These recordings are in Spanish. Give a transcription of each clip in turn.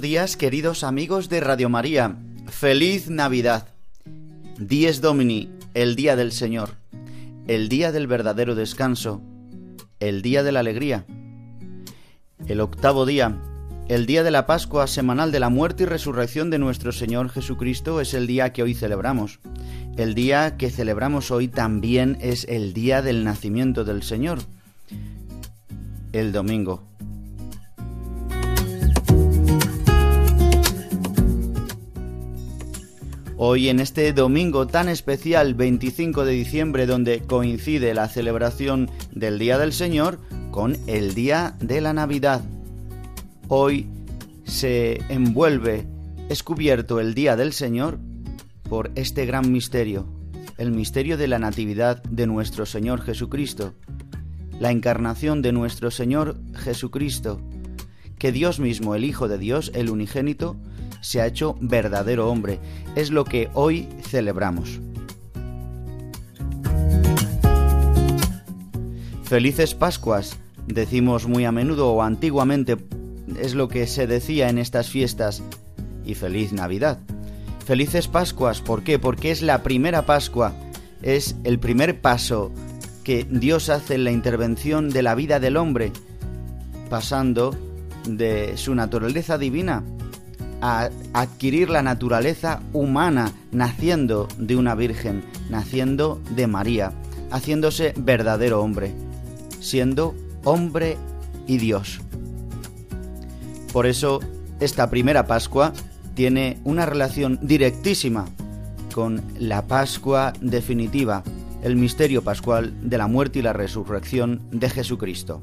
Días, queridos amigos de Radio María. Feliz Navidad. Dies Domini, el día del Señor, el día del verdadero descanso, el día de la alegría. El octavo día, el día de la Pascua semanal de la muerte y resurrección de nuestro Señor Jesucristo es el día que hoy celebramos. El día que celebramos hoy también es el día del nacimiento del Señor, el domingo. Hoy en este domingo tan especial 25 de diciembre donde coincide la celebración del Día del Señor con el Día de la Navidad. Hoy se envuelve, es cubierto el Día del Señor por este gran misterio, el misterio de la Natividad de nuestro Señor Jesucristo, la encarnación de nuestro Señor Jesucristo, que Dios mismo, el Hijo de Dios, el unigénito, se ha hecho verdadero hombre. Es lo que hoy celebramos. Felices Pascuas, decimos muy a menudo o antiguamente es lo que se decía en estas fiestas. Y feliz Navidad. Felices Pascuas, ¿por qué? Porque es la primera Pascua, es el primer paso que Dios hace en la intervención de la vida del hombre, pasando de su naturaleza divina a adquirir la naturaleza humana, naciendo de una virgen, naciendo de María, haciéndose verdadero hombre, siendo hombre y Dios. Por eso, esta primera Pascua tiene una relación directísima con la Pascua definitiva, el misterio pascual de la muerte y la resurrección de Jesucristo.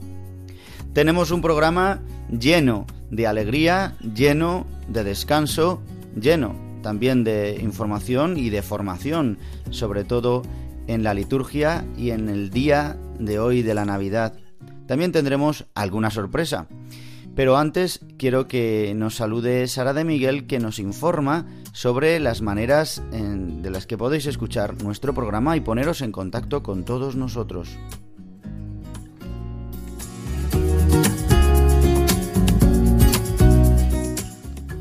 Tenemos un programa lleno de alegría, lleno de descanso, lleno también de información y de formación, sobre todo en la liturgia y en el día de hoy de la Navidad. También tendremos alguna sorpresa. Pero antes quiero que nos salude Sara de Miguel que nos informa sobre las maneras de las que podéis escuchar nuestro programa y poneros en contacto con todos nosotros.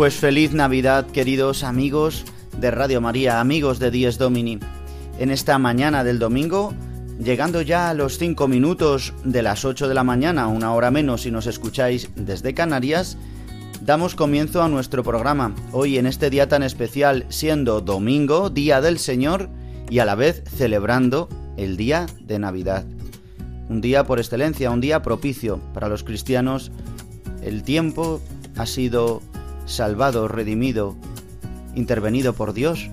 Pues feliz Navidad, queridos amigos de Radio María, amigos de Dies Domini. En esta mañana del domingo, llegando ya a los 5 minutos de las 8 de la mañana, una hora menos si nos escucháis desde Canarias, damos comienzo a nuestro programa. Hoy en este día tan especial, siendo domingo, Día del Señor, y a la vez celebrando el día de Navidad. un día por excelencia, un día propicio para los cristianos. El tiempo ha sido salvado, redimido, intervenido por Dios,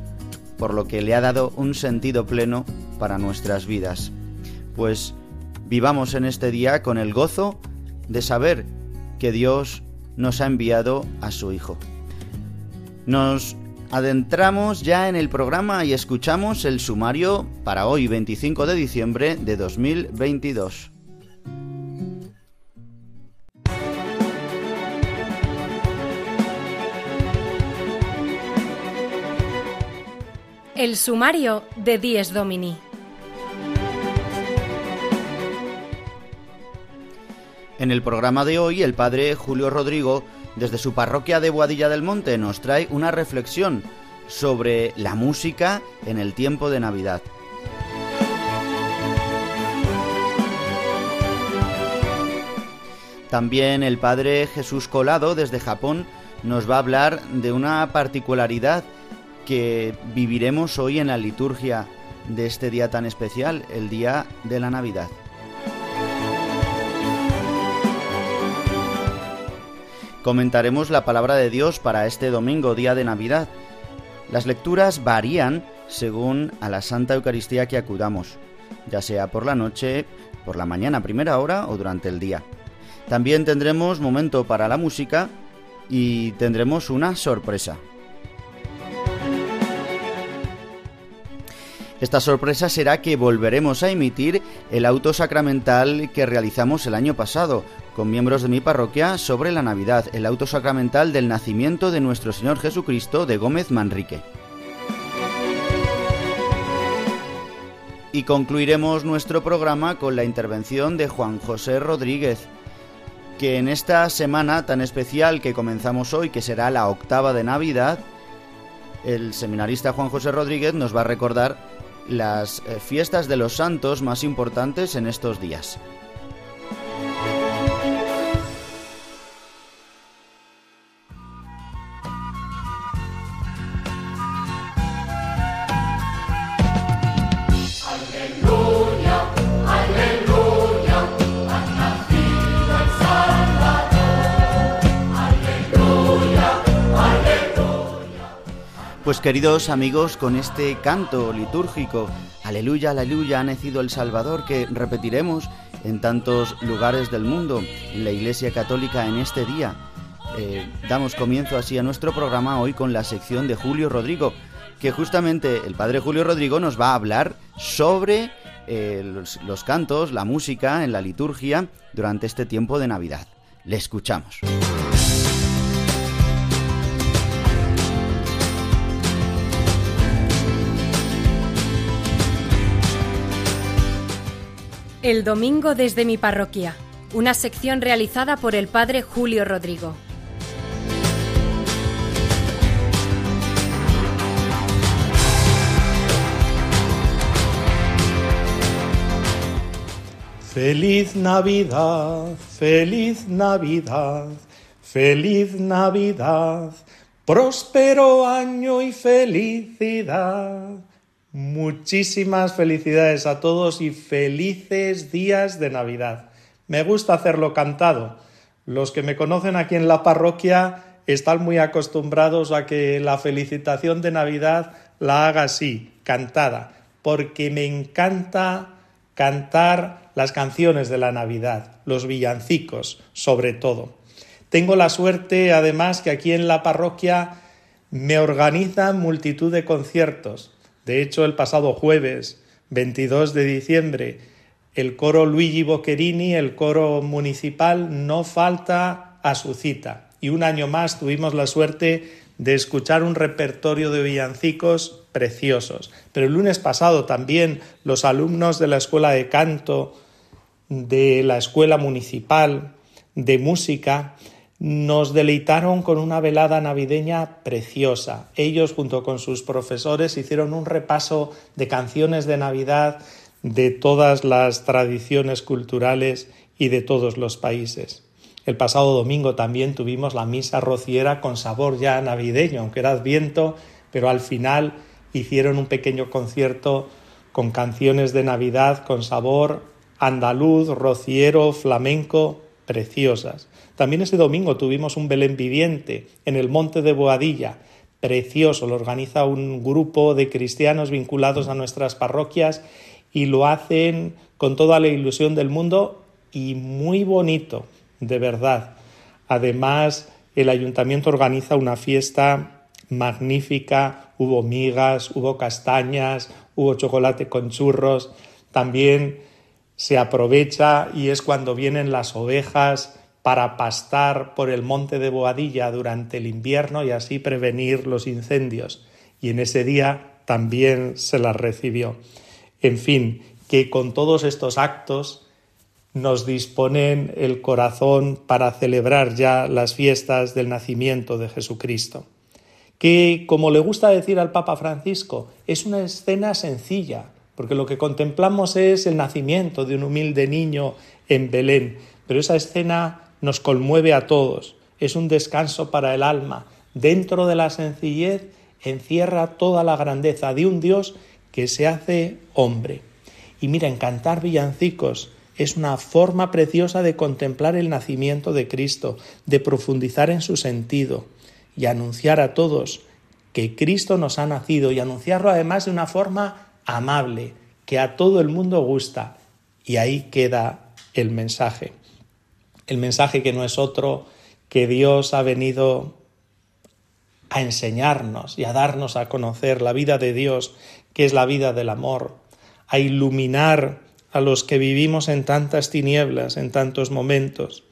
por lo que le ha dado un sentido pleno para nuestras vidas. Pues vivamos en este día con el gozo de saber que Dios nos ha enviado a su Hijo. Nos adentramos ya en el programa y escuchamos el sumario para hoy 25 de diciembre de 2022. El sumario de Dies Domini. En el programa de hoy, el padre Julio Rodrigo, desde su parroquia de Boadilla del Monte, nos trae una reflexión sobre la música en el tiempo de Navidad. También el padre Jesús Colado, desde Japón, nos va a hablar de una particularidad que viviremos hoy en la liturgia de este día tan especial, el día de la Navidad. Comentaremos la palabra de Dios para este domingo, día de Navidad. Las lecturas varían según a la Santa Eucaristía que acudamos, ya sea por la noche, por la mañana primera hora o durante el día. También tendremos momento para la música y tendremos una sorpresa. Esta sorpresa será que volveremos a emitir el auto sacramental que realizamos el año pasado con miembros de mi parroquia sobre la Navidad, el auto sacramental del nacimiento de nuestro Señor Jesucristo de Gómez Manrique. Y concluiremos nuestro programa con la intervención de Juan José Rodríguez, que en esta semana tan especial que comenzamos hoy, que será la octava de Navidad, el seminarista Juan José Rodríguez nos va a recordar las eh, fiestas de los santos más importantes en estos días. Queridos amigos, con este canto litúrgico, Aleluya, aleluya, ha nacido el Salvador, que repetiremos en tantos lugares del mundo, en la Iglesia Católica en este día. Eh, damos comienzo así a nuestro programa hoy con la sección de Julio Rodrigo, que justamente el Padre Julio Rodrigo nos va a hablar sobre eh, los, los cantos, la música en la liturgia durante este tiempo de Navidad. Le escuchamos. El domingo desde mi parroquia, una sección realizada por el padre Julio Rodrigo. Feliz Navidad, feliz Navidad, feliz Navidad, próspero año y felicidad. Muchísimas felicidades a todos y felices días de Navidad. Me gusta hacerlo cantado. Los que me conocen aquí en la parroquia están muy acostumbrados a que la felicitación de Navidad la haga así, cantada, porque me encanta cantar las canciones de la Navidad, los villancicos sobre todo. Tengo la suerte, además, que aquí en la parroquia me organizan multitud de conciertos de hecho, el pasado jueves 22 de diciembre, el coro Luigi Boccherini, el coro municipal, no falta a su cita. Y un año más tuvimos la suerte de escuchar un repertorio de villancicos preciosos. Pero el lunes pasado también los alumnos de la Escuela de Canto, de la Escuela Municipal de Música, nos deleitaron con una velada navideña preciosa. Ellos, junto con sus profesores, hicieron un repaso de canciones de Navidad de todas las tradiciones culturales y de todos los países. El pasado domingo también tuvimos la misa rociera con sabor ya navideño, aunque era adviento, pero al final hicieron un pequeño concierto con canciones de Navidad con sabor andaluz, rociero, flamenco, preciosas. También ese domingo tuvimos un Belén viviente en el monte de Boadilla, precioso, lo organiza un grupo de cristianos vinculados a nuestras parroquias y lo hacen con toda la ilusión del mundo y muy bonito, de verdad. Además, el ayuntamiento organiza una fiesta magnífica, hubo migas, hubo castañas, hubo chocolate con churros, también se aprovecha y es cuando vienen las ovejas para pastar por el monte de Boadilla durante el invierno y así prevenir los incendios. Y en ese día también se las recibió. En fin, que con todos estos actos nos disponen el corazón para celebrar ya las fiestas del nacimiento de Jesucristo. Que, como le gusta decir al Papa Francisco, es una escena sencilla, porque lo que contemplamos es el nacimiento de un humilde niño en Belén, pero esa escena nos conmueve a todos, es un descanso para el alma. Dentro de la sencillez encierra toda la grandeza de un Dios que se hace hombre. Y miren, cantar villancicos es una forma preciosa de contemplar el nacimiento de Cristo, de profundizar en su sentido y anunciar a todos que Cristo nos ha nacido y anunciarlo además de una forma amable, que a todo el mundo gusta. Y ahí queda el mensaje. El mensaje que no es otro que Dios ha venido a enseñarnos y a darnos a conocer la vida de Dios, que es la vida del amor, a iluminar a los que vivimos en tantas tinieblas, en tantos momentos,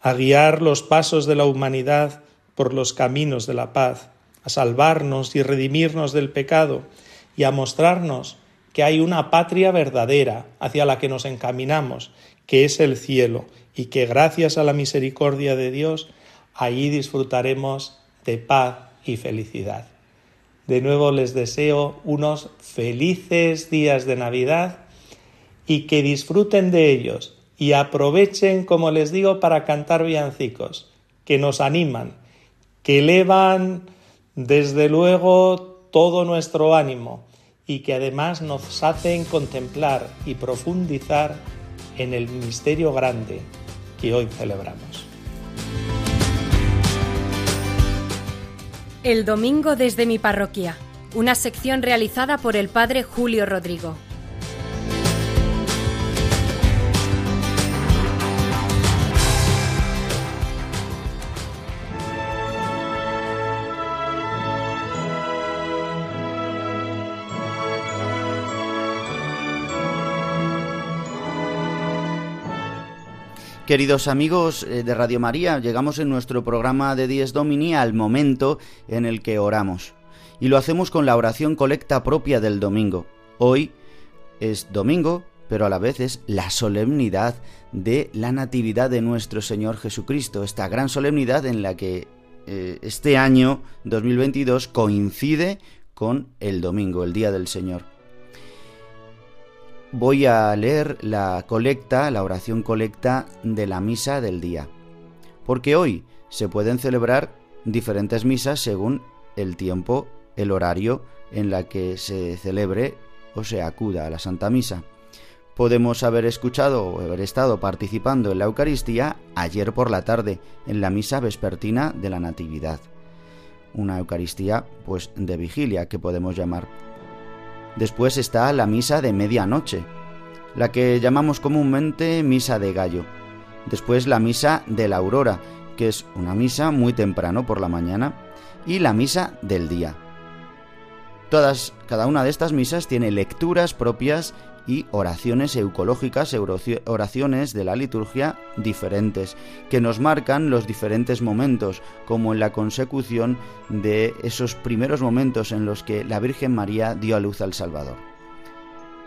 a guiar los pasos de la humanidad por los caminos de la paz, a salvarnos y redimirnos del pecado y a mostrarnos que hay una patria verdadera hacia la que nos encaminamos, que es el cielo, y que gracias a la misericordia de Dios allí disfrutaremos de paz y felicidad. De nuevo les deseo unos felices días de Navidad y que disfruten de ellos y aprovechen, como les digo, para cantar villancicos, que nos animan, que elevan desde luego todo nuestro ánimo y que además nos hacen contemplar y profundizar en el misterio grande que hoy celebramos. El domingo desde mi parroquia, una sección realizada por el padre Julio Rodrigo. Queridos amigos eh, de Radio María, llegamos en nuestro programa de Dies Domini al momento en el que oramos. Y lo hacemos con la oración colecta propia del domingo. Hoy es domingo, pero a la vez es la solemnidad de la Natividad de nuestro Señor Jesucristo, esta gran solemnidad en la que eh, este año 2022 coincide con el domingo, el Día del Señor voy a leer la colecta, la oración colecta de la misa del día. Porque hoy se pueden celebrar diferentes misas según el tiempo, el horario en la que se celebre o se acuda a la Santa Misa. Podemos haber escuchado o haber estado participando en la Eucaristía ayer por la tarde en la misa vespertina de la Natividad. Una Eucaristía pues de vigilia que podemos llamar Después está la misa de medianoche, la que llamamos comúnmente misa de gallo. Después la misa de la aurora, que es una misa muy temprano por la mañana, y la misa del día. Todas, cada una de estas misas tiene lecturas propias y oraciones eucológicas, oraciones de la liturgia diferentes, que nos marcan los diferentes momentos, como en la consecución de esos primeros momentos en los que la Virgen María dio a luz al Salvador.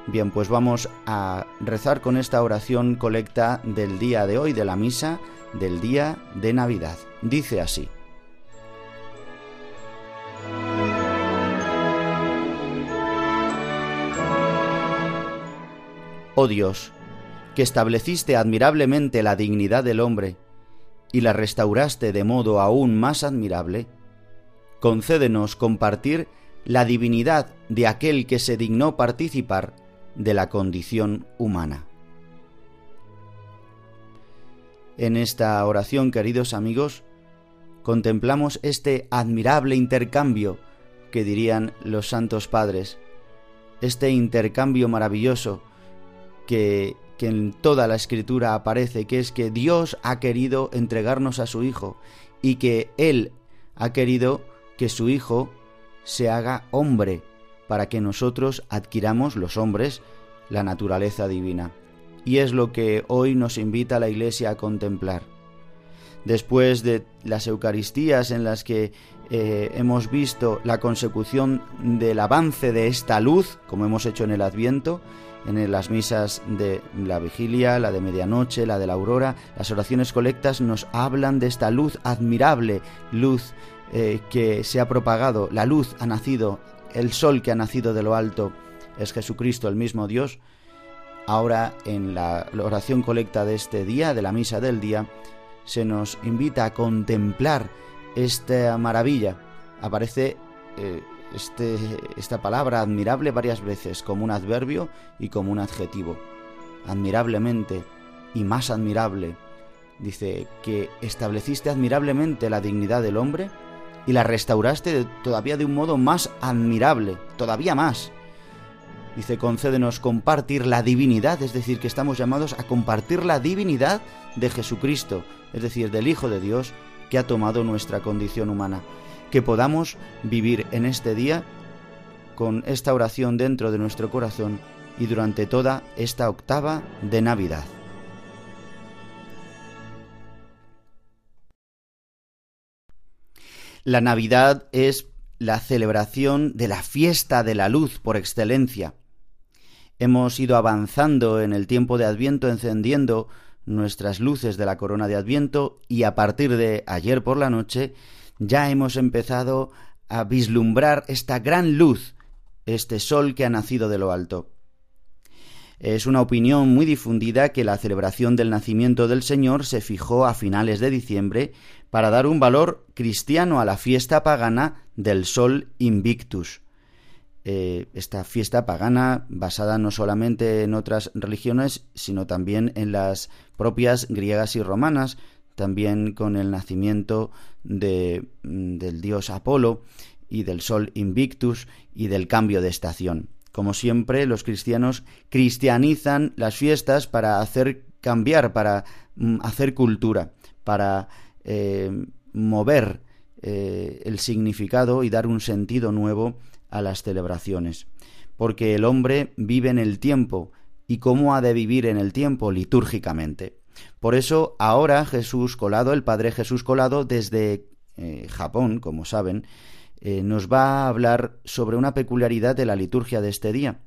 Bien, pues vamos a rezar con esta oración colecta del día de hoy, de la misa del día de Navidad. Dice así. Oh Dios, que estableciste admirablemente la dignidad del hombre y la restauraste de modo aún más admirable, concédenos compartir la divinidad de aquel que se dignó participar de la condición humana. En esta oración, queridos amigos, contemplamos este admirable intercambio que dirían los santos padres, este intercambio maravilloso que, en toda la escritura aparece, que es que Dios ha querido entregarnos a su Hijo y que Él ha querido que su Hijo se haga hombre para que nosotros adquiramos los hombres la naturaleza divina. Y es lo que hoy nos invita la Iglesia a contemplar. Después de las Eucaristías en las que eh, hemos visto la consecución del avance de esta luz, como hemos hecho en el Adviento, en las misas de la vigilia, la de medianoche, la de la aurora, las oraciones colectas nos hablan de esta luz admirable, luz eh, que se ha propagado, la luz ha nacido, el sol que ha nacido de lo alto es Jesucristo, el mismo Dios. Ahora en la oración colecta de este día, de la misa del día, se nos invita a contemplar esta maravilla. Aparece eh, este, esta palabra admirable varias veces como un adverbio y como un adjetivo. Admirablemente y más admirable. Dice que estableciste admirablemente la dignidad del hombre y la restauraste todavía de un modo más admirable, todavía más. Dice, concédenos compartir la divinidad, es decir, que estamos llamados a compartir la divinidad de Jesucristo, es decir, del Hijo de Dios que ha tomado nuestra condición humana que podamos vivir en este día con esta oración dentro de nuestro corazón y durante toda esta octava de Navidad. La Navidad es la celebración de la fiesta de la luz por excelencia. Hemos ido avanzando en el tiempo de Adviento encendiendo nuestras luces de la corona de Adviento y a partir de ayer por la noche ya hemos empezado a vislumbrar esta gran luz, este sol que ha nacido de lo alto. Es una opinión muy difundida que la celebración del nacimiento del Señor se fijó a finales de diciembre para dar un valor cristiano a la fiesta pagana del Sol Invictus. Eh, esta fiesta pagana, basada no solamente en otras religiones, sino también en las propias griegas y romanas, también con el nacimiento de, mm, del dios Apolo y del sol Invictus y del cambio de estación. Como siempre, los cristianos cristianizan las fiestas para hacer cambiar, para mm, hacer cultura, para eh, mover eh, el significado y dar un sentido nuevo a las celebraciones. Porque el hombre vive en el tiempo, y cómo ha de vivir en el tiempo litúrgicamente. Por eso ahora Jesús Colado, el Padre Jesús Colado, desde eh, Japón, como saben, eh, nos va a hablar sobre una peculiaridad de la liturgia de este día.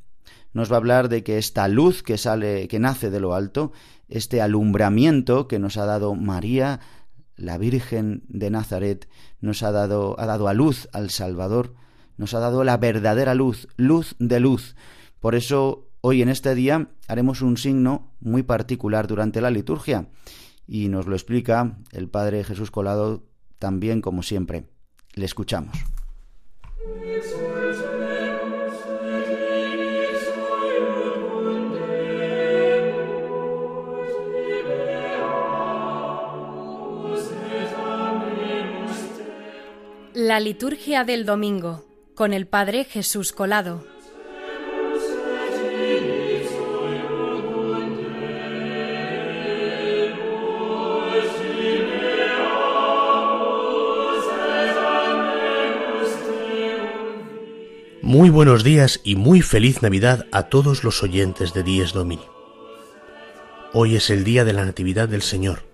Nos va a hablar de que esta luz que sale, que nace de lo alto, este alumbramiento que nos ha dado María, la Virgen de Nazaret, nos ha dado, ha dado a luz al Salvador, nos ha dado la verdadera luz, luz de luz. Por eso Hoy en este día haremos un signo muy particular durante la liturgia y nos lo explica el Padre Jesús Colado también como siempre. Le escuchamos. La liturgia del domingo con el Padre Jesús Colado. Muy buenos días y muy feliz Navidad a todos los oyentes de Dies Domini. Hoy es el día de la Natividad del Señor,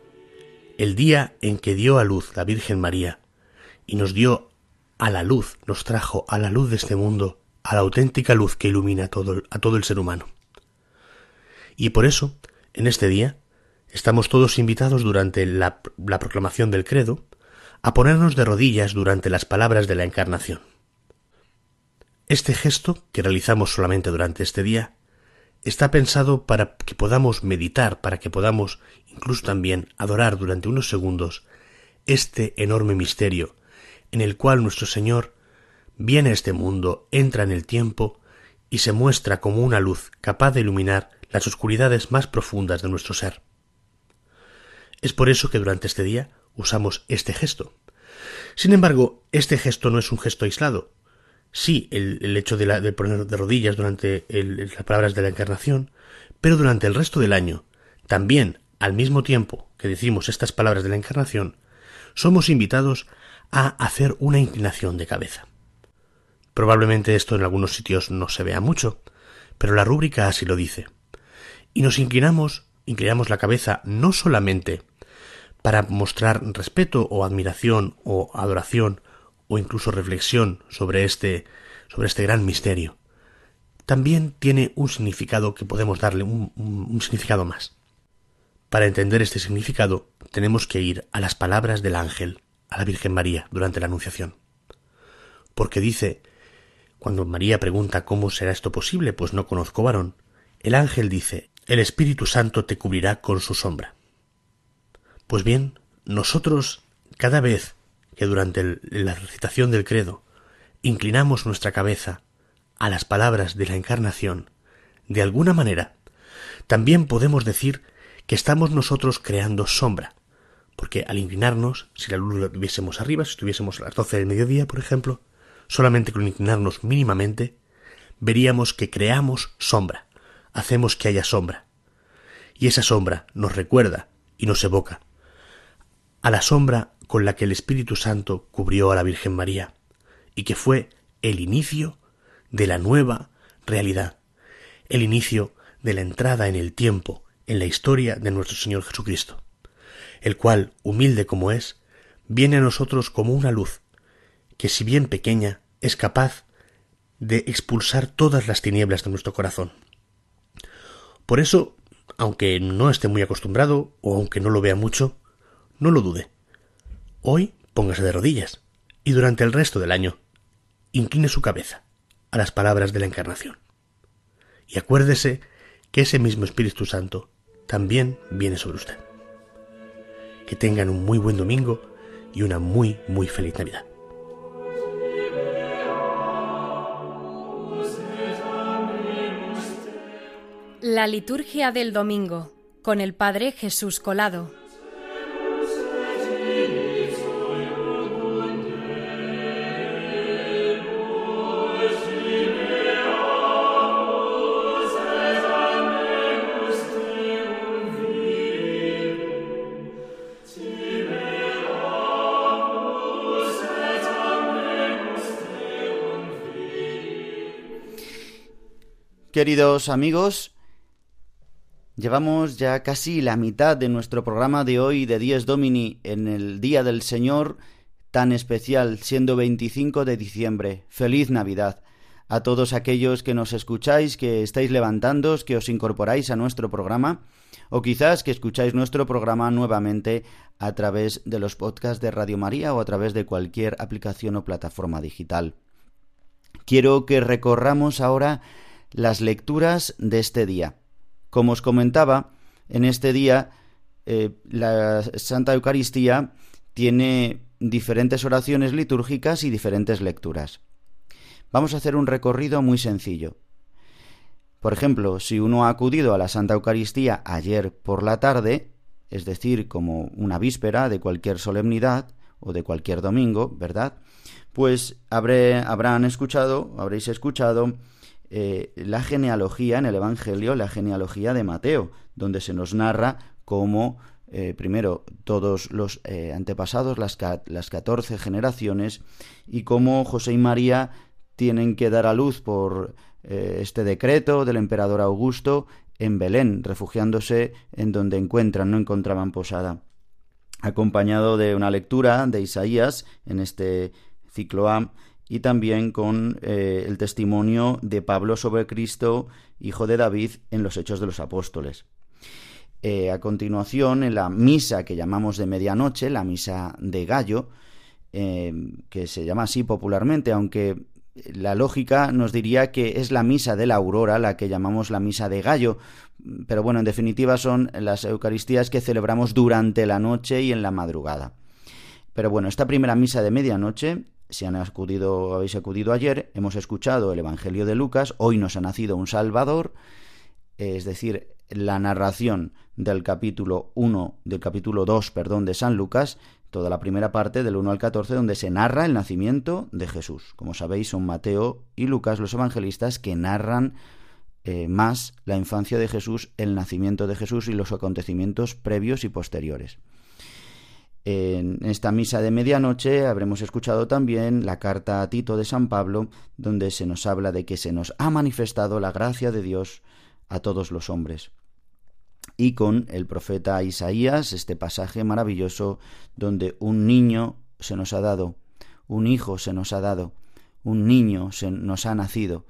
el día en que dio a luz la Virgen María y nos dio a la luz, nos trajo a la luz de este mundo, a la auténtica luz que ilumina a todo, el ser humano. Y por eso, en este día, estamos todos invitados durante la proclamación del credo a ponernos de rodillas durante las palabras de la Encarnación. Este gesto, que realizamos solamente durante este día, está pensado para que podamos meditar, para que podamos incluso también adorar durante unos segundos este enorme misterio en el cual nuestro Señor viene a este mundo, entra en el tiempo y se muestra como una luz capaz de iluminar las oscuridades más profundas de nuestro ser. Es por eso que durante este día usamos este gesto. Sin embargo, este gesto no es un gesto aislado. Sí, el, hecho de, poner de rodillas durante las palabras de la encarnación, pero durante el resto del año, también al mismo tiempo que decimos estas palabras de la encarnación, somos invitados a hacer una inclinación de cabeza. Probablemente esto en algunos sitios no se vea mucho, pero la rúbrica así lo dice. Y nos inclinamos, inclinamos la cabeza no solamente para mostrar respeto o admiración o adoración o incluso reflexión sobre este sobre este gran misterio. También tiene un significado que podemos darle un, un significado más. Para entender este significado tenemos que ir a las palabras del ángel a la Virgen María durante la Anunciación. Porque dice, cuando María pregunta cómo será esto posible, pues no conozco varón, el ángel dice, el Espíritu Santo te cubrirá con su sombra. Pues bien, nosotros, cada vez que durante la recitación del credo inclinamos nuestra cabeza a las palabras de la Encarnación, de alguna manera, también podemos decir que estamos nosotros creando sombra, porque al inclinarnos, si la luz la tuviésemos arriba, si estuviésemos a las doce del mediodía, por ejemplo, solamente con inclinarnos mínimamente, veríamos que creamos sombra, hacemos que haya sombra. Y esa sombra nos recuerda y nos evoca a la sombra con la que el Espíritu Santo cubrió a la Virgen María, y que fue el inicio de la nueva realidad, el inicio de la entrada en el tiempo, en la historia de nuestro Señor Jesucristo el cual, humilde como es, viene a nosotros como una luz, que si bien pequeña, es capaz de expulsar todas las tinieblas de nuestro corazón. Por eso, aunque no esté muy acostumbrado, o aunque no lo vea mucho, no lo dude. Hoy póngase de rodillas, y durante el resto del año, incline su cabeza a las palabras de la Encarnación. Y acuérdese que ese mismo Espíritu Santo también viene sobre usted que tengan un muy buen domingo y una muy, muy feliz Navidad. La liturgia del domingo con el Padre Jesús Colado. Queridos amigos, llevamos ya casi la mitad de nuestro programa de hoy de Dies Domini en el Día del Señor tan especial, siendo 25 de diciembre. Feliz Navidad a todos aquellos que nos escucháis, que estáis levantándos, que os incorporáis a nuestro programa, o quizás que escucháis nuestro programa nuevamente a través de los podcasts de Radio María o a través de cualquier aplicación o plataforma digital. Quiero que recorramos ahora las lecturas de este día. Como os comentaba, en este día eh, la Santa Eucaristía tiene diferentes oraciones litúrgicas y diferentes lecturas. Vamos a hacer un recorrido muy sencillo. Por ejemplo, si uno ha acudido a la Santa Eucaristía ayer por la tarde, es decir, como una víspera de cualquier solemnidad o de cualquier domingo, ¿verdad? Pues habré, habrán escuchado, habréis escuchado eh, la genealogía en el Evangelio, la genealogía de Mateo, donde se nos narra cómo, eh, primero, todos los eh, antepasados, las, las 14 generaciones, y cómo José y María tienen que dar a luz por este decreto del emperador Augusto en Belén, refugiándose en donde encuentran, no encontraban posada. Acompañado de una lectura de Isaías en este ciclo A y también con eh, el testimonio de Pablo sobre Cristo, hijo de David, en los Hechos de los Apóstoles. Eh, a continuación, en la misa que llamamos de medianoche, la misa de Gallo, eh, que se llama así popularmente, aunque la lógica nos diría que es la misa de la aurora, la que llamamos la misa de Gallo, pero bueno, en definitiva son las Eucaristías que celebramos durante la noche y en la madrugada. Pero bueno, esta primera misa de medianoche si han acudido, habéis acudido ayer, hemos escuchado el Evangelio de Lucas, hoy nos ha nacido un Salvador, es decir, la narración del capítulo 1, del capítulo 2, perdón, de San Lucas, toda la primera parte del 1 al 14, donde se narra el nacimiento de Jesús. Como sabéis, son Mateo y Lucas los evangelistas que narran eh, más la infancia de Jesús, el nacimiento de Jesús y los acontecimientos previos y posteriores. En esta misa de medianoche habremos escuchado también la carta a Tito de San Pablo, donde se nos habla de que se nos ha manifestado la gracia de Dios a todos los hombres. Y con el profeta Isaías, este pasaje maravilloso donde un niño se nos ha dado, un hijo se nos ha dado, un niño se nos ha nacido,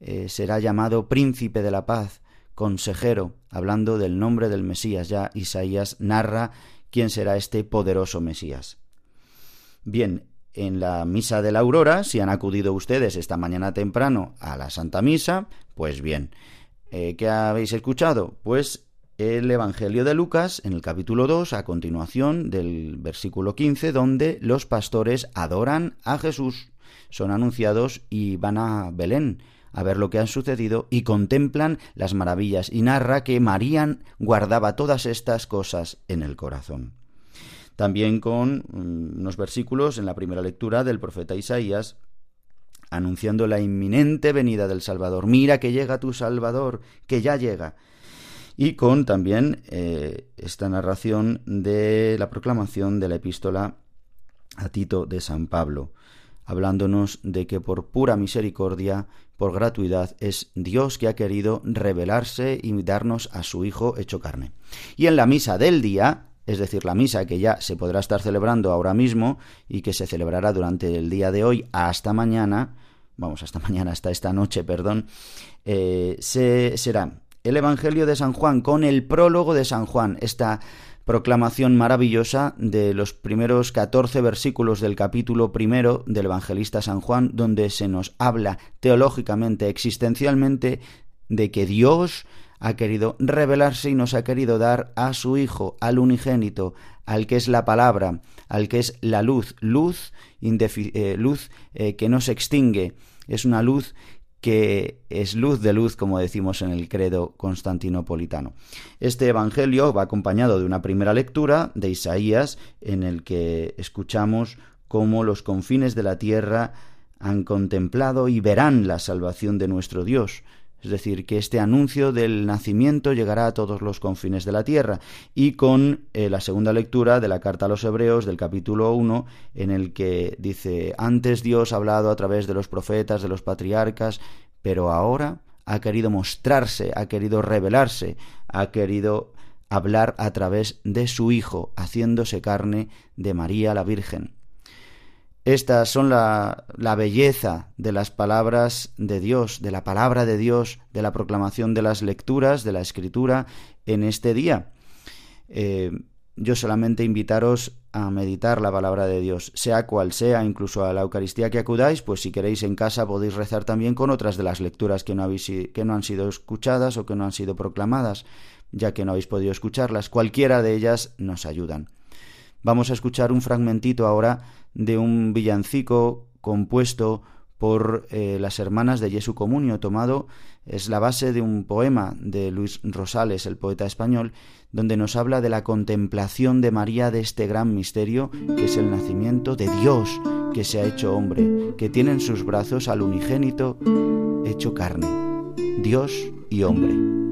eh, será llamado príncipe de la paz, consejero, hablando del nombre del Mesías. Ya Isaías narra quién será este poderoso Mesías. Bien, en la misa de la aurora, si han acudido ustedes esta mañana temprano a la Santa Misa, pues bien, eh, ¿Qué habéis escuchado? Pues el Evangelio de Lucas en el capítulo 2, a continuación del versículo 15, donde los pastores adoran a Jesús, son anunciados y van a Belén a ver lo que ha sucedido y contemplan las maravillas y narra que María guardaba todas estas cosas en el corazón. También con mm, unos versículos en la primera lectura del profeta Isaías anunciando la inminente venida del Salvador. Mira que llega tu Salvador, que ya llega. Y con también eh, esta narración de la proclamación de la epístola a Tito de San Pablo, hablándonos de que por pura misericordia, por gratuidad, es Dios que ha querido revelarse y darnos a su Hijo hecho carne. Y en la misa del día, es decir, la misa que ya se podrá estar celebrando ahora mismo y que se celebrará durante el día de hoy hasta mañana, vamos, hasta mañana, hasta esta noche, perdón, eh, se, será el Evangelio de San Juan con el prólogo de San Juan, esta proclamación maravillosa de los primeros 14 versículos del capítulo primero del evangelista San Juan, donde se nos habla teológicamente, existencialmente, de que Dios ha querido revelarse y nos ha querido dar a su Hijo, al unigénito, al que es la palabra, al que es la luz, luz, eh, luz eh, que no se extingue, es una luz que es luz de luz, como decimos en el credo constantinopolitano. Este Evangelio va acompañado de una primera lectura de Isaías, en el que escuchamos cómo los confines de la tierra han contemplado y verán la salvación de nuestro Dios es decir, que este anuncio del nacimiento llegará a todos los confines de la tierra. Y con eh, la segunda lectura de la carta a los Hebreos del capítulo 1, en el que dice, antes Dios ha hablado a través de los profetas, de los patriarcas, pero ahora ha querido mostrarse, ha querido revelarse, ha querido hablar a través de su Hijo, haciéndose carne de María la Virgen. Estas son la, belleza de las palabras de Dios, de la palabra de Dios, de la proclamación de las lecturas, de la escritura en este día. Eh, yo solamente invitaros a meditar la palabra de Dios, sea cual sea, incluso a la Eucaristía que acudáis, pues si queréis en casa podéis rezar también con otras de las lecturas que no, habéis, que no han sido escuchadas o que no han sido proclamadas, ya que no habéis podido escucharlas. Cualquiera de ellas nos ayudan. Vamos a escuchar un fragmentito ahora de un villancico compuesto por eh, las hermanas de Jesu Comunio, tomado es la base de un poema de Luis Rosales, el poeta español, donde nos habla de la contemplación de María de este gran misterio que es el nacimiento de Dios que se ha hecho hombre, que tiene en sus brazos al unigénito hecho carne, Dios y hombre.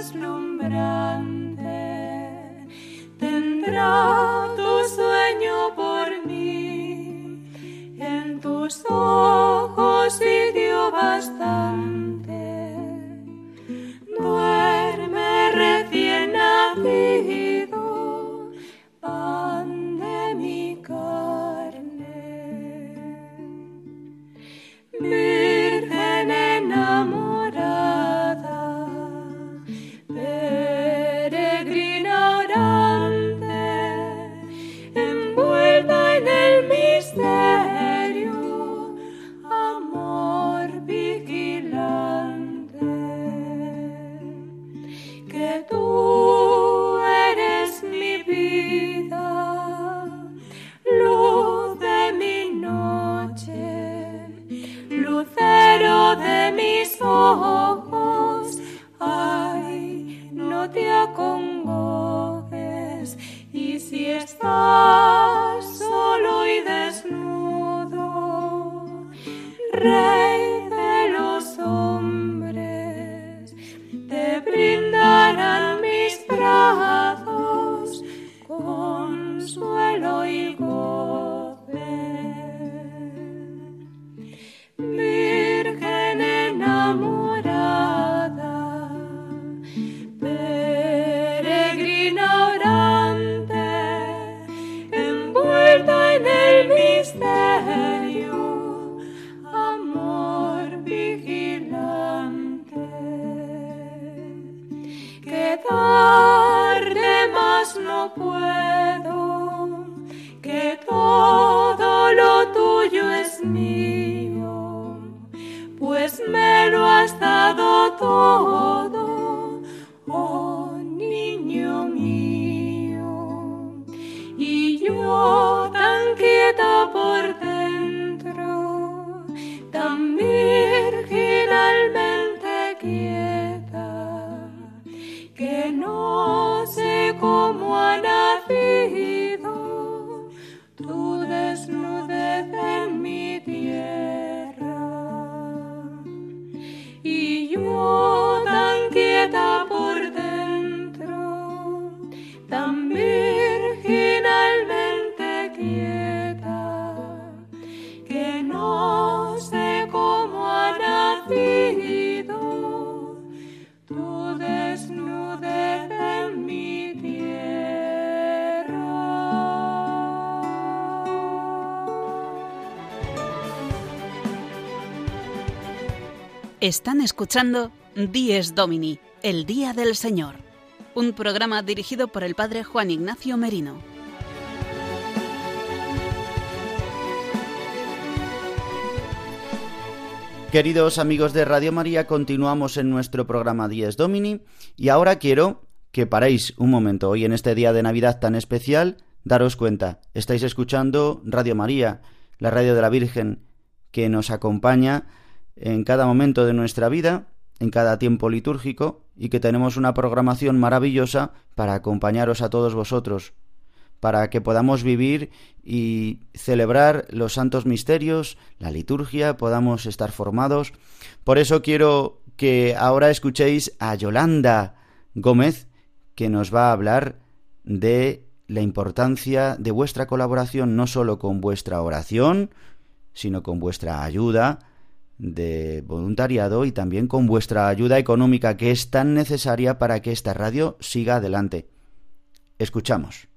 Ojos Están escuchando Dies Domini, el Día del Señor, un programa dirigido por el Padre Juan Ignacio Merino. Queridos amigos de Radio María, continuamos en nuestro programa Dies Domini y ahora quiero que paréis un momento hoy en este día de Navidad tan especial, daros cuenta, estáis escuchando Radio María, la radio de la Virgen que nos acompaña en cada momento de nuestra vida, en cada tiempo litúrgico, y que tenemos una programación maravillosa para acompañaros a todos vosotros, para que podamos vivir y celebrar los santos misterios, la liturgia, podamos estar formados. Por eso quiero que ahora escuchéis a Yolanda Gómez, que nos va a hablar de la importancia de vuestra colaboración no solo con vuestra oración, sino con vuestra ayuda, de voluntariado y también con vuestra ayuda económica que es tan necesaria para que esta radio siga adelante. Escuchamos.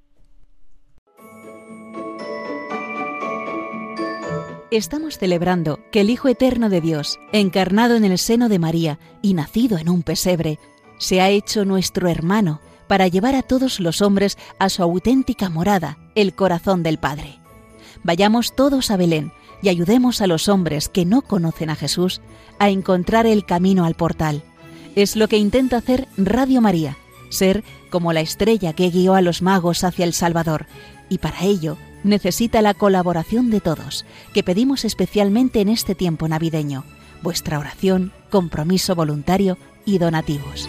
Estamos celebrando que el Hijo Eterno de Dios, encarnado en el seno de María y nacido en un pesebre, se ha hecho nuestro hermano para llevar a todos los hombres a su auténtica morada, el corazón del Padre. Vayamos todos a Belén, y ayudemos a los hombres que no conocen a Jesús a encontrar el camino al portal. Es lo que intenta hacer Radio María, ser como la estrella que guió a los magos hacia el Salvador, y para ello necesita la colaboración de todos, que pedimos especialmente en este tiempo navideño, vuestra oración, compromiso voluntario y donativos.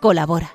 Colabora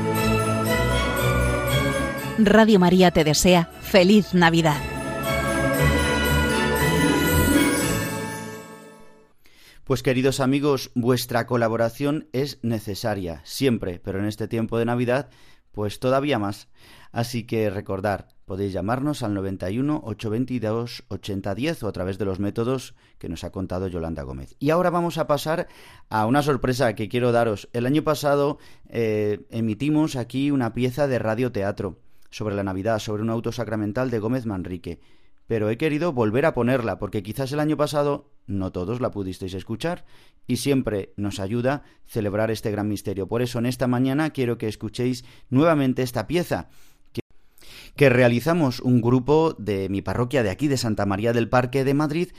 Radio María te desea feliz Navidad. Pues queridos amigos, vuestra colaboración es necesaria, siempre, pero en este tiempo de Navidad, pues todavía más. Así que recordar, podéis llamarnos al 91 822 8010 o a través de los métodos que nos ha contado Yolanda Gómez. Y ahora vamos a pasar a una sorpresa que quiero daros. El año pasado eh, emitimos aquí una pieza de radioteatro sobre la Navidad, sobre un auto sacramental de Gómez Manrique pero he querido volver a ponerla porque quizás el año pasado no todos la pudisteis escuchar y siempre nos ayuda celebrar este gran misterio. Por eso en esta mañana quiero que escuchéis nuevamente esta pieza que, realizamos un grupo de mi parroquia de aquí, de Santa María del Parque de Madrid,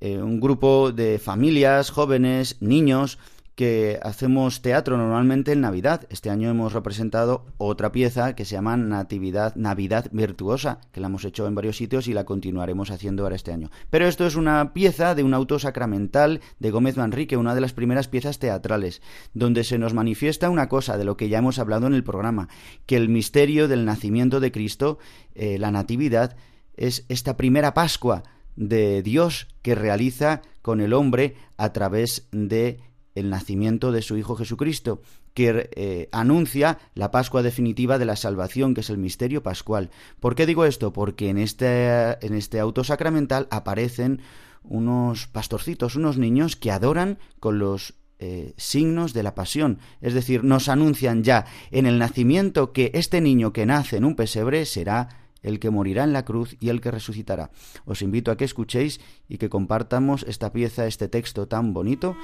eh, un grupo de familias, jóvenes, niños, que hacemos teatro normalmente en Navidad. Este año hemos representado otra pieza que se llama Natividad, Navidad Virtuosa, que la hemos hecho en varios sitios y la continuaremos haciendo ahora este año. Pero esto es una pieza de un auto sacramental de Gómez Manrique, una de las primeras piezas teatrales, donde se nos manifiesta una cosa de lo que ya hemos hablado en el programa, que el misterio del nacimiento de Cristo, eh, la Natividad, es esta primera Pascua de Dios que realiza con el hombre a través de el nacimiento de su Hijo Jesucristo, que eh, anuncia la Pascua definitiva de la salvación, que es el misterio pascual. ¿Por qué digo esto? Porque en este, en este auto sacramental aparecen unos pastorcitos, unos niños que adoran con los eh, signos de la pasión. Es decir, nos anuncian ya en el nacimiento que este niño que nace en un pesebre será el que morirá en la cruz y el que resucitará. Os invito a que escuchéis y que compartamos esta pieza, este texto tan bonito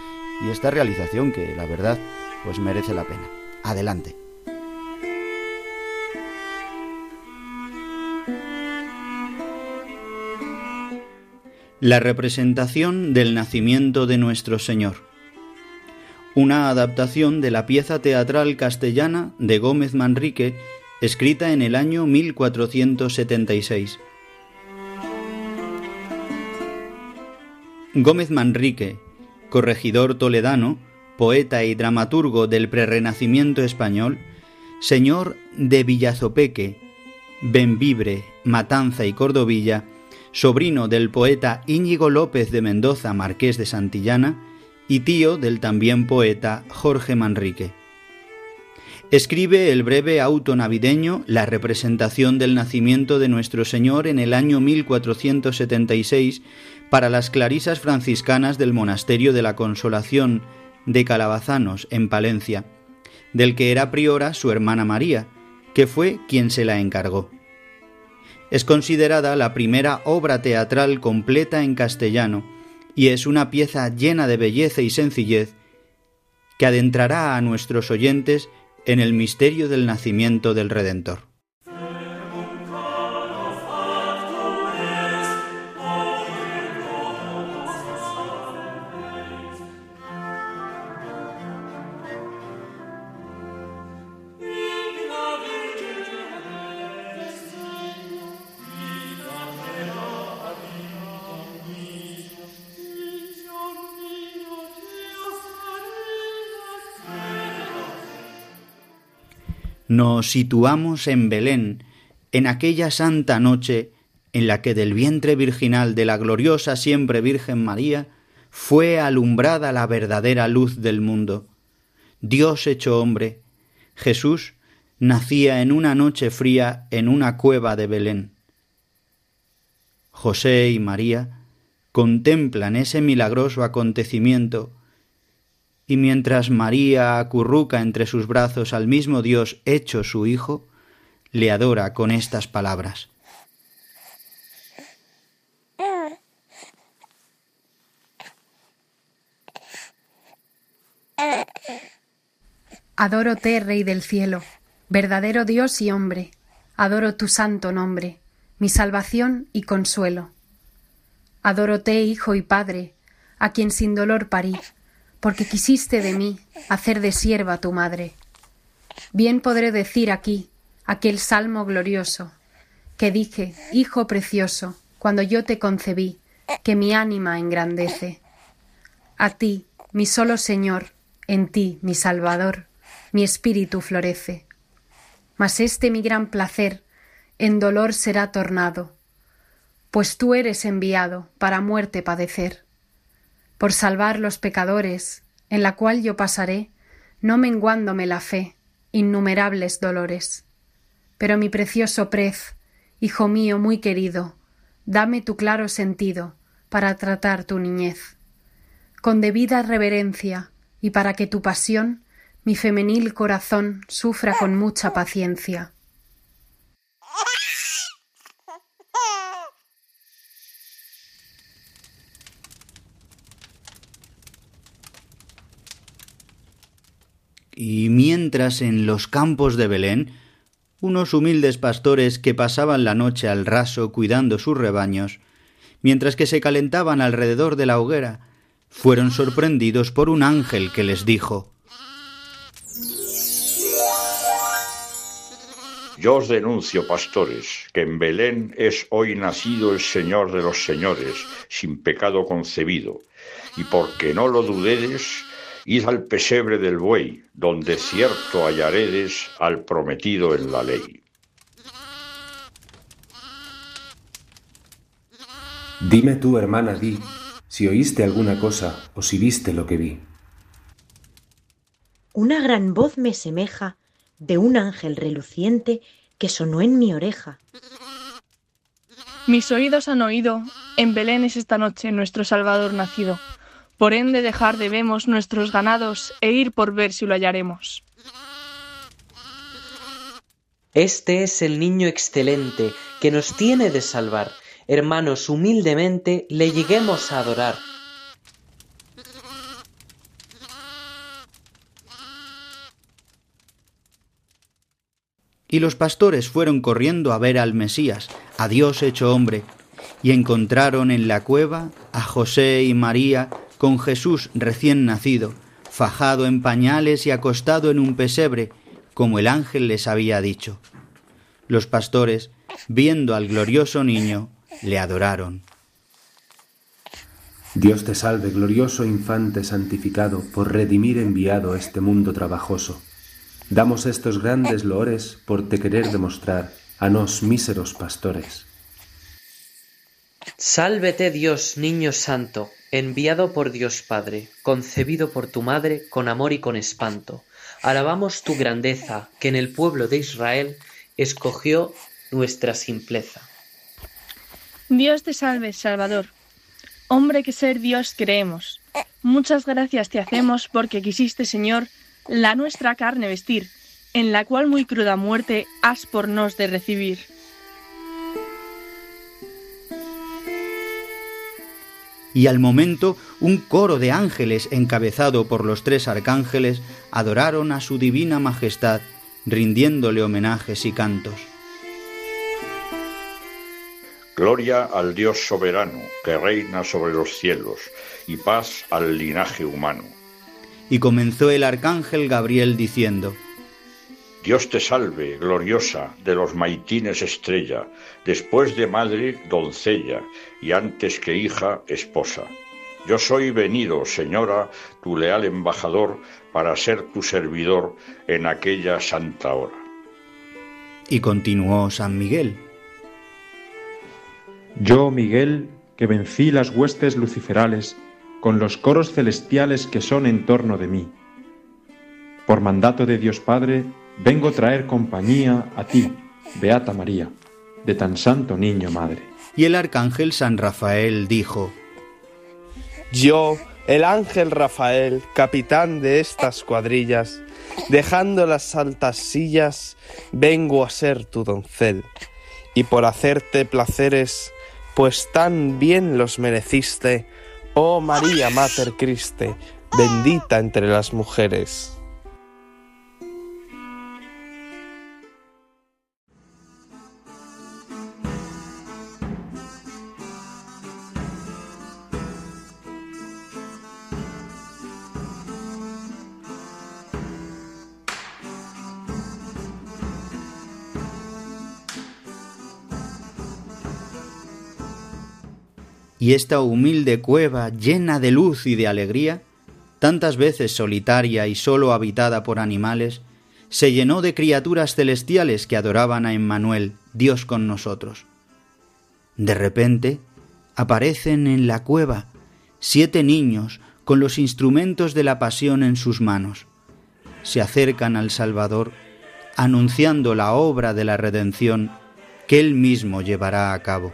y esta realización que, la verdad, pues merece la pena. Adelante. La representación del nacimiento de nuestro Señor. Una adaptación de la pieza teatral castellana de Gómez Manrique escrita en el año 1476. Gómez Manrique, corregidor toledano, poeta y dramaturgo del prerrenacimiento español, señor de Villazopeque, Benvibre, Matanza y Cordovilla, sobrino del poeta Íñigo López de Mendoza, marqués de Santillana, y tío del también poeta Jorge Manrique. Escribe el breve auto navideño La representación del nacimiento de nuestro Señor en el año 1476 para las clarisas franciscanas del Monasterio de la Consolación de Calabazanos, en Palencia, del que era priora su hermana María, que fue quien se la encargó. Es considerada la primera obra teatral completa en castellano y es una pieza llena de belleza y sencillez que adentrará a nuestros oyentes en el misterio del nacimiento del Redentor. Nos situamos en Belén, en aquella santa noche en la que del vientre virginal de la gloriosa siempre Virgen María fue alumbrada la verdadera luz del mundo. Dios hecho hombre, Jesús, nacía en una noche fría en una cueva de Belén. José y María contemplan ese milagroso acontecimiento y mientras María acurruca entre sus brazos al mismo Dios hecho su Hijo, le adora con estas palabras. Adórote, Rey del cielo, verdadero Dios y hombre, adoro tu santo nombre, mi salvación y consuelo. Adórote, Hijo y Padre, a quien sin dolor parí, porque quisiste de mí hacer de sierva tu madre. Bien podré decir aquí aquel salmo glorioso, que dije, Hijo precioso, cuando yo te concebí, que mi ánima engrandece. A ti, mi solo Señor, en ti, mi Salvador, mi espíritu florece. Mas este mi gran placer en dolor será tornado, pues tú eres enviado para muerte padecer por salvar los pecadores, en la cual yo pasaré, no menguándome la fe, innumerables dolores. Pero mi precioso prez, hijo mío muy querido, dame tu claro sentido para tratar tu niñez. Con debida reverencia, y para que tu pasión, mi femenil corazón, sufra con mucha paciencia. Y mientras en los campos de Belén, unos humildes pastores que pasaban la noche al raso cuidando sus rebaños, mientras que se calentaban alrededor de la hoguera, fueron sorprendidos por un ángel que les dijo Yo os denuncio, pastores, que en Belén es hoy nacido el Señor de los señores, sin pecado concebido, y porque no lo dudedes, Id al pesebre del buey, donde cierto hallaredes al prometido en la ley. Dime tú, hermana, di, si oíste alguna cosa o si viste lo que vi. Una gran voz me semeja de un ángel reluciente que sonó en mi oreja. Mis oídos han oído, en Belén es esta noche nuestro Salvador nacido. Por ende dejar debemos nuestros ganados e ir por ver si lo hallaremos. Este es el niño excelente que nos tiene de salvar. Hermanos, humildemente le lleguemos a adorar. Y los pastores fueron corriendo a ver al Mesías, a Dios hecho hombre, y encontraron en la cueva a José y María con Jesús recién nacido, fajado en pañales y acostado en un pesebre, como el ángel les había dicho. Los pastores, viendo al glorioso niño, le adoraron. Dios te salve, glorioso infante santificado, por redimir enviado a este mundo trabajoso. Damos estos grandes loores por te querer demostrar a nos míseros pastores. Sálvete Dios, niño santo, enviado por Dios Padre, concebido por tu madre con amor y con espanto. Alabamos tu grandeza, que en el pueblo de Israel escogió nuestra simpleza. Dios te salve, Salvador. Hombre que ser Dios creemos. Muchas gracias te hacemos porque quisiste, Señor, la nuestra carne vestir, en la cual muy cruda muerte has por nos de recibir. Y al momento un coro de ángeles encabezado por los tres arcángeles adoraron a su divina majestad, rindiéndole homenajes y cantos. Gloria al Dios soberano, que reina sobre los cielos, y paz al linaje humano. Y comenzó el arcángel Gabriel diciendo, Dios te salve, gloriosa, de los maitines estrella, después de madre, doncella, y antes que hija, esposa. Yo soy venido, señora, tu leal embajador, para ser tu servidor en aquella santa hora. Y continuó San Miguel. Yo, Miguel, que vencí las huestes luciferales con los coros celestiales que son en torno de mí. Por mandato de Dios Padre, vengo a traer compañía a ti, Beata María, de tan santo niño madre. Y el arcángel San Rafael dijo, Yo, el ángel Rafael, capitán de estas cuadrillas, dejando las altas sillas, vengo a ser tu doncel, y por hacerte placeres, pues tan bien los mereciste, oh María Mater Christe, bendita entre las mujeres. Y esta humilde cueva llena de luz y de alegría, tantas veces solitaria y sólo habitada por animales, se llenó de criaturas celestiales que adoraban a Emmanuel, Dios con nosotros. De repente aparecen en la cueva siete niños con los instrumentos de la pasión en sus manos. Se acercan al Salvador anunciando la obra de la redención que él mismo llevará a cabo.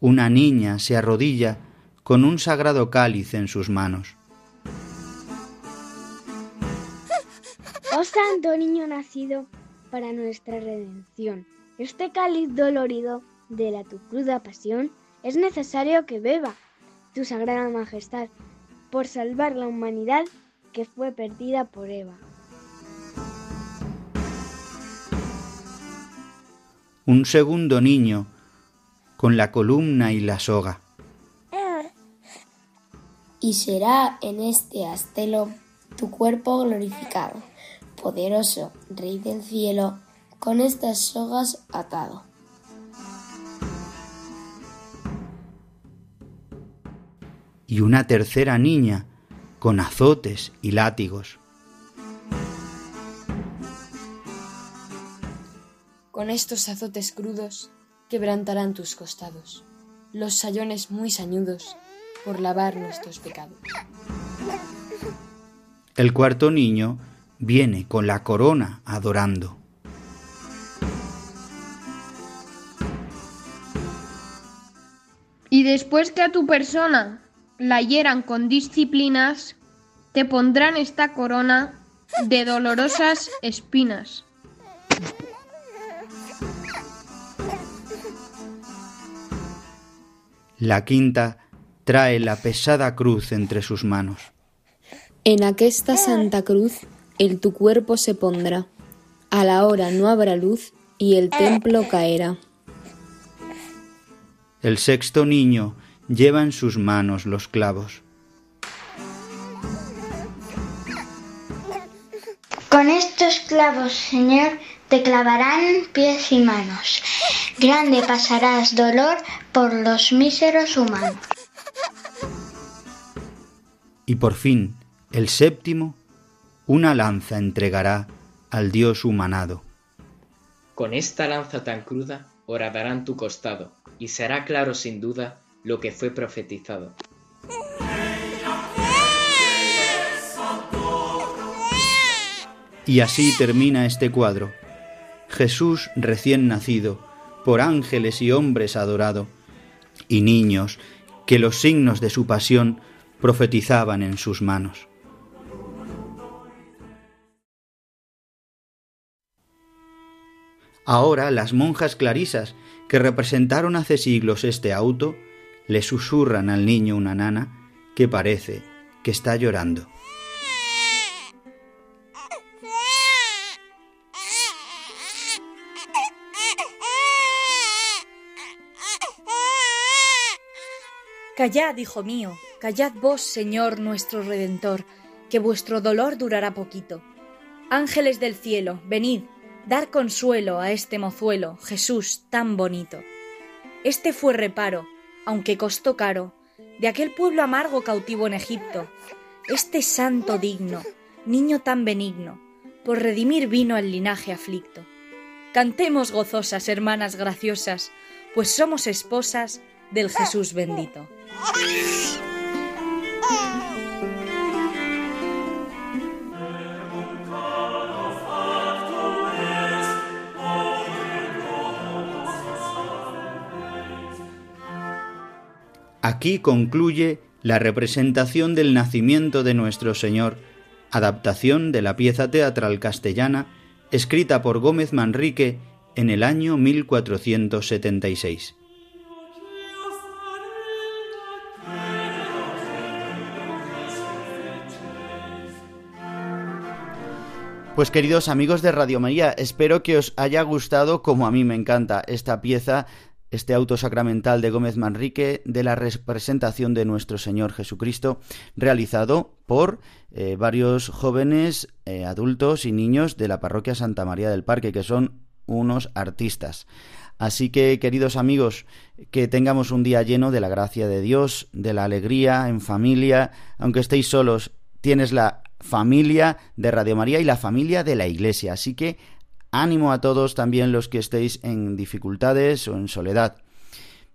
Una niña se arrodilla con un sagrado cáliz en sus manos. Oh Santo Niño nacido para nuestra redención, este cáliz dolorido de la tu cruda pasión es necesario que beba tu sagrada majestad por salvar la humanidad que fue perdida por Eva. Un segundo niño con la columna y la soga. Y será en este astelo tu cuerpo glorificado, poderoso Rey del cielo, con estas sogas atado. Y una tercera niña con azotes y látigos. Con estos azotes crudos quebrantarán tus costados, los sayones muy sañudos, por lavar nuestros pecados. El cuarto niño viene con la corona adorando. Y después que a tu persona la hieran con disciplinas, te pondrán esta corona de dolorosas espinas. La quinta trae la pesada cruz entre sus manos. En aquesta santa cruz el tu cuerpo se pondrá, a la hora no habrá luz y el templo caerá. El sexto niño lleva en sus manos los clavos. Con estos clavos, Señor, te clavarán pies y manos. Grande pasarás dolor por los míseros humanos. Y por fin, el séptimo, una lanza entregará al Dios humanado. Con esta lanza tan cruda horadarán tu costado, y será claro sin duda lo que fue profetizado. Y así termina este cuadro. Jesús recién nacido, por ángeles y hombres adorado, y niños que los signos de su pasión profetizaban en sus manos. Ahora las monjas clarisas, que representaron hace siglos este auto, le susurran al niño una nana que parece que está llorando. Callad, hijo mío, callad vos, Señor nuestro Redentor, que vuestro dolor durará poquito. Ángeles del cielo, venid, dar consuelo a este mozuelo, Jesús tan bonito. Este fue reparo, aunque costó caro, de aquel pueblo amargo cautivo en Egipto. Este santo digno, niño tan benigno, por redimir vino al linaje aflicto. Cantemos gozosas, hermanas graciosas, pues somos esposas del Jesús bendito. Aquí concluye la representación del nacimiento de nuestro Señor, adaptación de la pieza teatral castellana escrita por Gómez Manrique en el año 1476. Pues queridos amigos de Radio María, espero que os haya gustado como a mí me encanta esta pieza, este auto sacramental de Gómez Manrique de la representación de nuestro Señor Jesucristo, realizado por eh, varios jóvenes, eh, adultos y niños de la parroquia Santa María del Parque, que son unos artistas. Así que, queridos amigos, que tengamos un día lleno de la gracia de Dios, de la alegría en familia, aunque estéis solos, tienes la familia de Radio María y la familia de la Iglesia. Así que ánimo a todos, también los que estéis en dificultades o en soledad.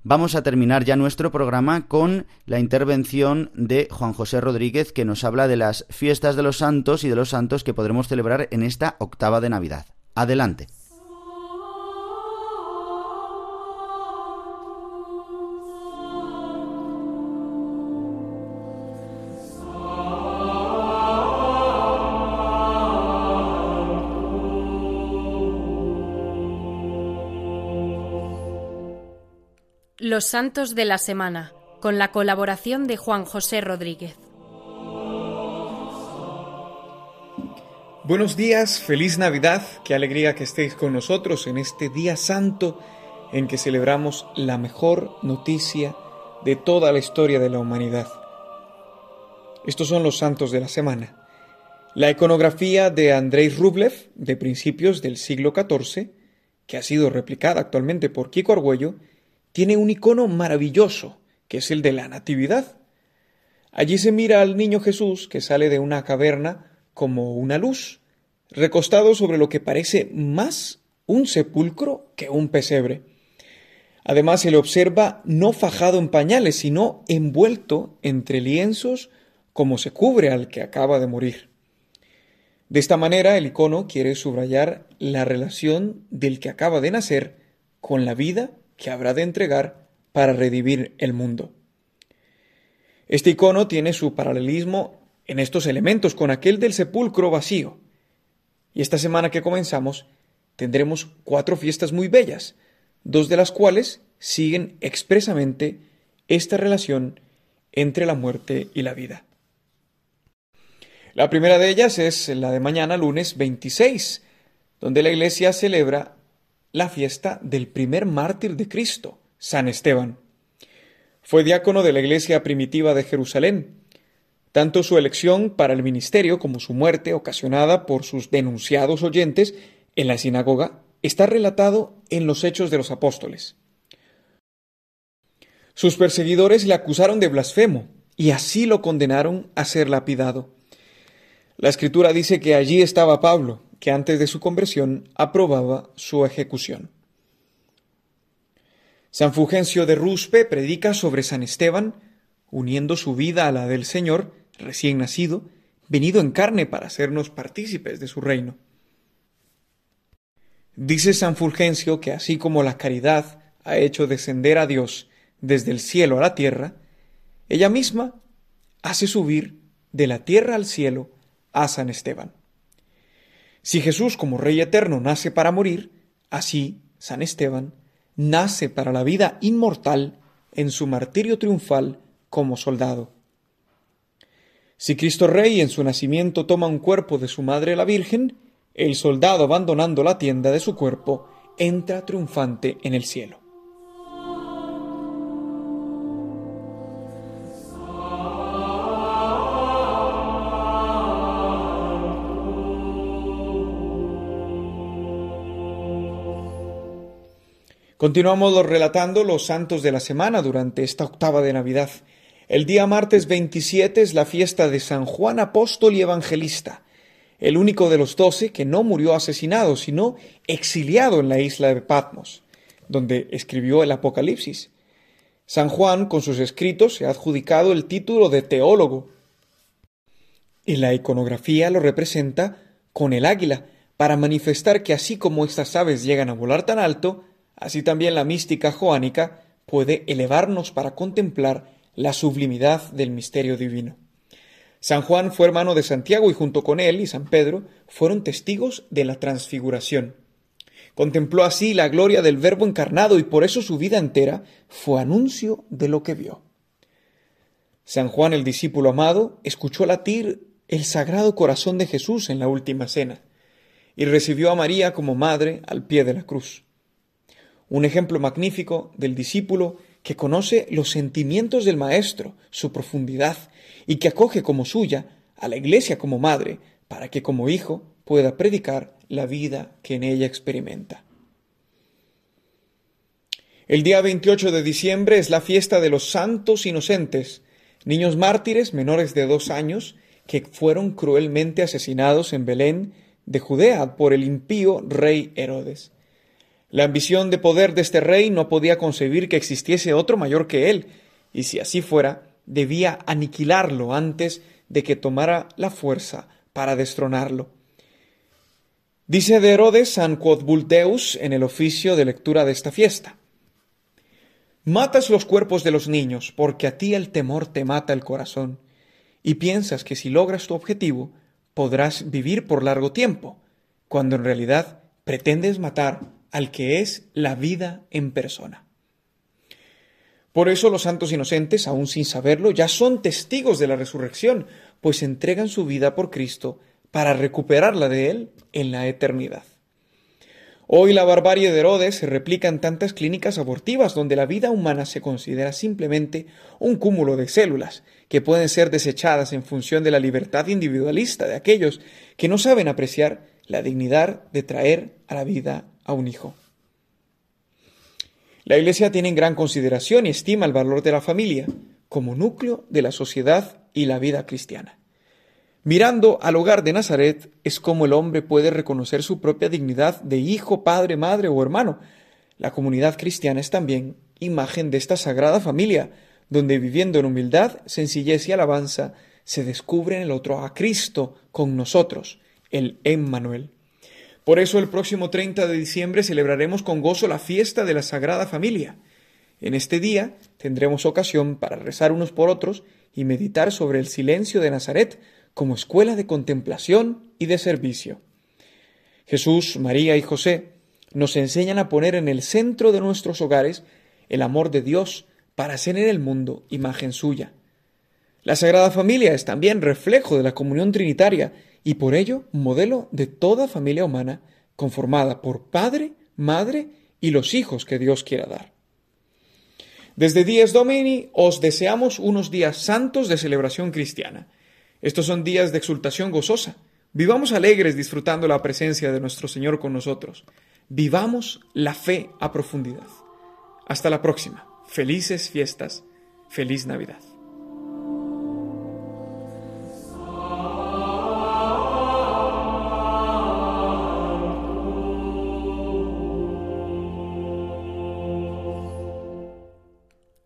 Vamos a terminar ya nuestro programa con la intervención de Juan José Rodríguez que nos habla de las fiestas de los santos y de los santos que podremos celebrar en esta octava de Navidad. Adelante. Los Santos de la Semana, con la colaboración de Juan José Rodríguez. Buenos días, feliz Navidad, qué alegría que estéis con nosotros en este día santo en que celebramos la mejor noticia de toda la historia de la humanidad. Estos son los santos de la semana. La iconografía de Andrei Rublev, de principios del siglo XIV, que ha sido replicada actualmente por Kiko Argüello, tiene un icono maravilloso, que es el de la Natividad. Allí se mira al niño Jesús que sale de una caverna como una luz, recostado sobre lo que parece más un sepulcro que un pesebre. Además se le observa no fajado en pañales, sino envuelto entre lienzos como se cubre al que acaba de morir. De esta manera el icono quiere subrayar la relación del que acaba de nacer con la vida que habrá de entregar para redimir el mundo. Este icono tiene su paralelismo en estos elementos con aquel del sepulcro vacío. Y esta semana que comenzamos tendremos cuatro fiestas muy bellas, dos de las cuales siguen expresamente esta relación entre la muerte y la vida. La primera de ellas es la de mañana, lunes 26, donde la Iglesia celebra la fiesta del primer mártir de Cristo, San Esteban. Fue diácono de la iglesia primitiva de Jerusalén. Tanto su elección para el ministerio como su muerte, ocasionada por sus denunciados oyentes en la sinagoga, está relatado en los Hechos de los Apóstoles. Sus perseguidores le acusaron de blasfemo y así lo condenaron a ser lapidado. La escritura dice que allí estaba Pablo, que antes de su conversión aprobaba su ejecución. San Fulgencio de Ruspe predica sobre San Esteban, uniendo su vida a la del Señor, recién nacido, venido en carne para hacernos partícipes de su reino. Dice San Fulgencio que así como la caridad ha hecho descender a Dios desde el cielo a la tierra, ella misma hace subir de la tierra al cielo a San Esteban. Si Jesús como Rey eterno nace para morir, así San Esteban nace para la vida inmortal en su martirio triunfal como soldado. Si Cristo Rey en su nacimiento toma un cuerpo de su madre la Virgen, el soldado abandonando la tienda de su cuerpo entra triunfante en el cielo. Continuamos relatando los santos de la semana durante esta octava de Navidad. El día martes 27 es la fiesta de San Juan Apóstol y Evangelista, el único de los doce que no murió asesinado, sino exiliado en la isla de Patmos, donde escribió el Apocalipsis. San Juan, con sus escritos, se ha adjudicado el título de teólogo, y la iconografía lo representa con el águila, para manifestar que así como estas aves llegan a volar tan alto, Así también la mística joánica puede elevarnos para contemplar la sublimidad del misterio divino. San Juan fue hermano de Santiago y junto con él y San Pedro fueron testigos de la transfiguración. Contempló así la gloria del Verbo encarnado y por eso su vida entera fue anuncio de lo que vio. San Juan el discípulo amado escuchó latir el sagrado corazón de Jesús en la última cena y recibió a María como madre al pie de la cruz un ejemplo magnífico del discípulo que conoce los sentimientos del Maestro, su profundidad, y que acoge como suya a la Iglesia como madre, para que como hijo pueda predicar la vida que en ella experimenta. El día 28 de diciembre es la fiesta de los santos inocentes, niños mártires menores de dos años que fueron cruelmente asesinados en Belén de Judea por el impío rey Herodes. La ambición de poder de este rey no podía concebir que existiese otro mayor que él, y si así fuera, debía aniquilarlo antes de que tomara la fuerza para destronarlo. Dice de Herodes San en el oficio de lectura de esta fiesta. Matas los cuerpos de los niños, porque a ti el temor te mata el corazón, y piensas que si logras tu objetivo podrás vivir por largo tiempo, cuando en realidad pretendes matar al que es la vida en persona. Por eso los santos inocentes, aun sin saberlo, ya son testigos de la resurrección, pues entregan su vida por Cristo para recuperarla de Él en la eternidad. Hoy la barbarie de Herodes se replica en tantas clínicas abortivas donde la vida humana se considera simplemente un cúmulo de células que pueden ser desechadas en función de la libertad individualista de aquellos que no saben apreciar la dignidad de traer a la vida a un hijo. La Iglesia tiene en gran consideración y estima el valor de la familia como núcleo de la sociedad y la vida cristiana. Mirando al hogar de Nazaret es como el hombre puede reconocer su propia dignidad de hijo, padre, madre o hermano. La comunidad cristiana es también imagen de esta sagrada familia, donde viviendo en humildad, sencillez y alabanza, se descubre en el otro a Cristo con nosotros, el Emmanuel. Por eso el próximo 30 de diciembre celebraremos con gozo la fiesta de la Sagrada Familia. En este día tendremos ocasión para rezar unos por otros y meditar sobre el silencio de Nazaret, como escuela de contemplación y de servicio. Jesús, María y José nos enseñan a poner en el centro de nuestros hogares el amor de Dios para ser en el mundo imagen suya. La Sagrada Familia es también reflejo de la comunión trinitaria y por ello modelo de toda familia humana conformada por Padre, Madre y los hijos que Dios quiera dar. Desde Dies Domini os deseamos unos días santos de celebración cristiana estos son días de exultación gozosa. Vivamos alegres disfrutando la presencia de nuestro Señor con nosotros. Vivamos la fe a profundidad. Hasta la próxima. Felices fiestas. Feliz Navidad.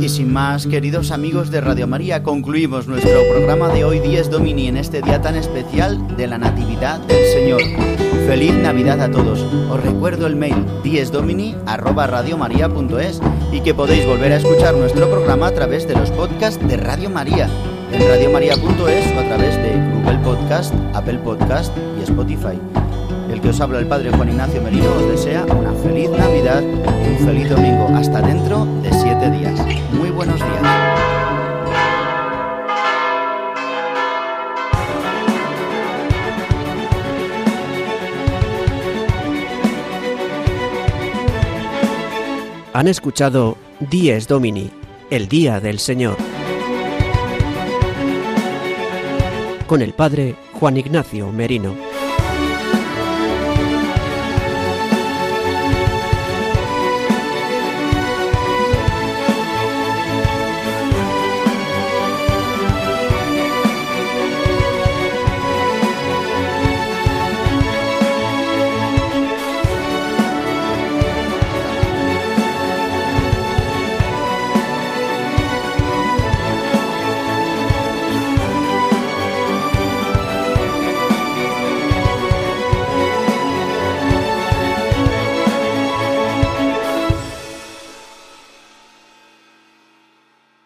Y sin más, queridos amigos de Radio María, concluimos nuestro programa de hoy 10 Domini en este día tan especial de la Natividad del Señor. Feliz Navidad a todos. Os recuerdo el mail 10domini@radiomaria.es y que podéis volver a escuchar nuestro programa a través de los podcasts de Radio María en radiomaria.es o a través de Google Podcast, Apple Podcast y Spotify. Os habla el Padre Juan Ignacio Merino os desea una feliz Navidad y un feliz domingo. Hasta dentro de siete días. Muy buenos días. Han escuchado Dies Domini, el Día del Señor, con el Padre Juan Ignacio Merino.